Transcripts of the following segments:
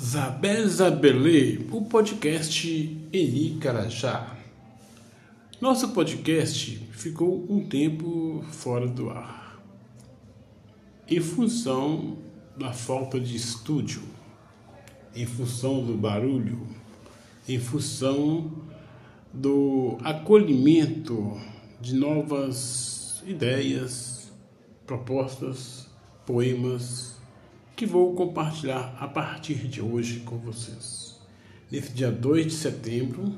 Zabé Zabelê, o podcast Eni Carajá. Nosso podcast ficou um tempo fora do ar, em função da falta de estúdio, em função do barulho, em função do acolhimento de novas ideias, propostas, poemas que vou compartilhar a partir de hoje com vocês. Nesse dia 2 de setembro,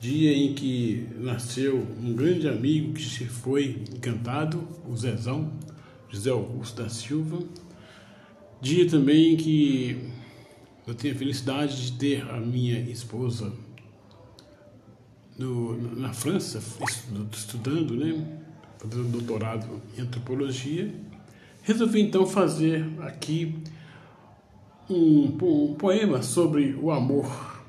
dia em que nasceu um grande amigo que se foi encantado, o Zezão, José Augusto da Silva. Dia também em que eu tenho a felicidade de ter a minha esposa no, na França, estudando, né? fazendo doutorado em antropologia Resolvi então fazer aqui um, um poema sobre o amor.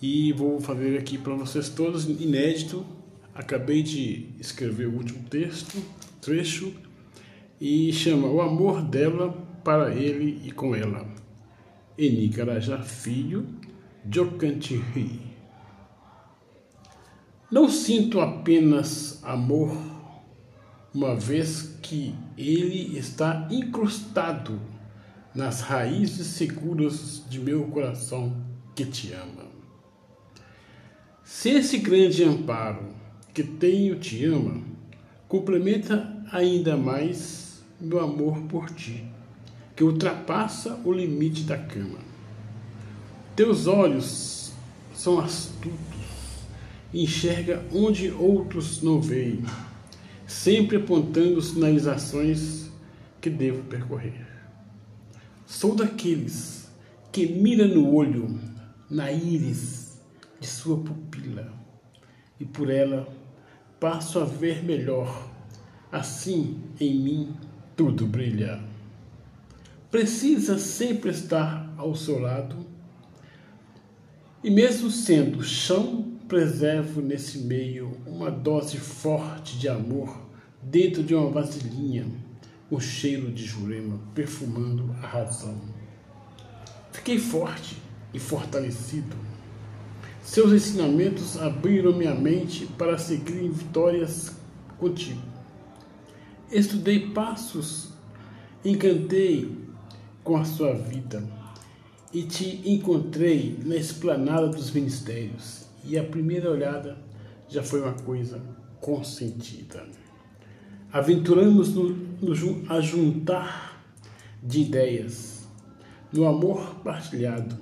E vou fazer aqui para vocês todos, inédito. Acabei de escrever o último texto, trecho, e chama O Amor dela para ele e com ela. Eni Carajá Filho, Jocantiri. Não sinto apenas amor uma vez que ele está incrustado nas raízes seguras de meu coração que te ama. Se esse grande amparo que tenho te ama, complementa ainda mais meu amor por ti, que ultrapassa o limite da cama. Teus olhos são astutos, enxerga onde outros não veem sempre apontando sinalizações que devo percorrer. Sou daqueles que mira no olho, na íris de sua pupila, e por ela passo a ver melhor. Assim em mim tudo brilha. Precisa sempre estar ao seu lado, e mesmo sendo chão preservo nesse meio uma dose forte de amor dentro de uma vasilhinha, o cheiro de Jurema perfumando a razão. Fiquei forte e fortalecido. Seus ensinamentos abriram minha mente para seguir em vitórias contigo. Estudei passos, encantei com a sua vida e te encontrei na esplanada dos ministérios e a primeira olhada já foi uma coisa consentida. Aventuramos-nos a juntar de ideias, no amor partilhado,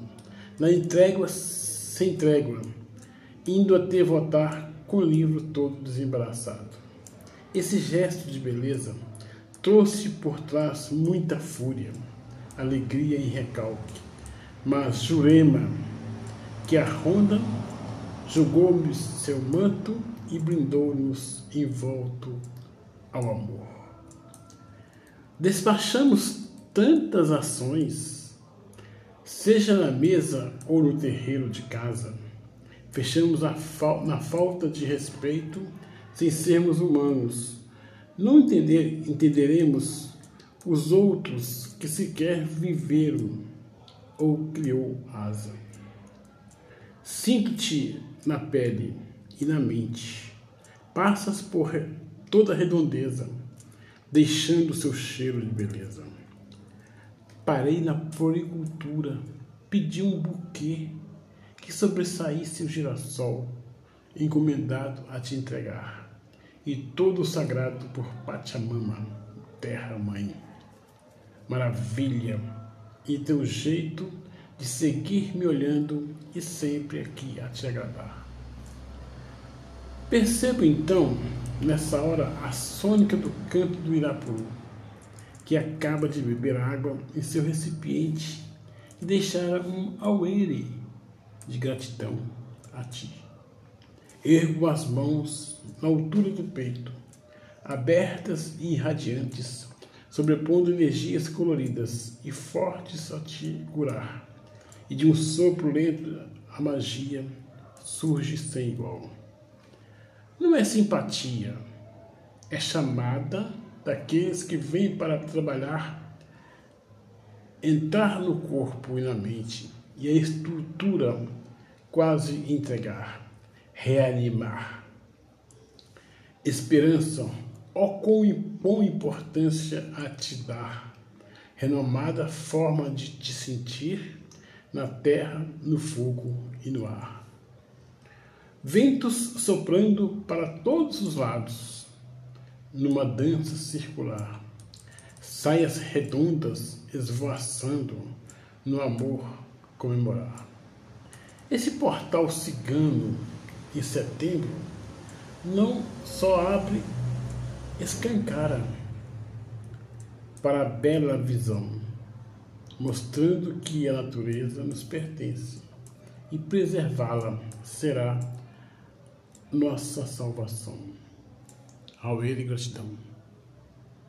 na entrega sem trégua, indo até votar com o livro todo desembaraçado. Esse gesto de beleza trouxe por trás muita fúria, alegria e recalque, mas Jurema, que a ronda jogou-me seu manto e brindou-nos envolto ao amor. Despachamos tantas ações, seja na mesa ou no terreiro de casa. Fechamos fal na falta de respeito, sem sermos humanos. Não entender, entenderemos os outros que sequer viveram ou criou asa. Sinto-te na pele e na mente. Passas por toda a redondeza, deixando seu cheiro de beleza. Parei na floricultura, pedi um buquê que sobressaísse o girassol, encomendado a te entregar, e todo sagrado por Pachamama, terra-mãe. Maravilha! E teu jeito de seguir me olhando e sempre aqui a te agradar. Percebo então, nessa hora, a sônica do canto do Irapuru, que acaba de beber água em seu recipiente e deixar um auere de gratidão a ti. Ergo as mãos na altura do peito, abertas e irradiantes, sobrepondo energias coloridas e fortes a te curar e de um sopro lento a magia surge sem igual. Não é simpatia, é chamada daqueles que vêm para trabalhar entrar no corpo e na mente e a estrutura quase entregar, reanimar. Esperança, ó com importância a te dar, renomada forma de te sentir na terra, no fogo e no ar. Ventos soprando para todos os lados, numa dança circular, saias redondas esvoaçando no amor comemorar. Esse portal cigano em setembro não só abre, escancara para a bela visão, mostrando que a natureza nos pertence e preservá-la será nossa salvação. Ao Ele gratidão.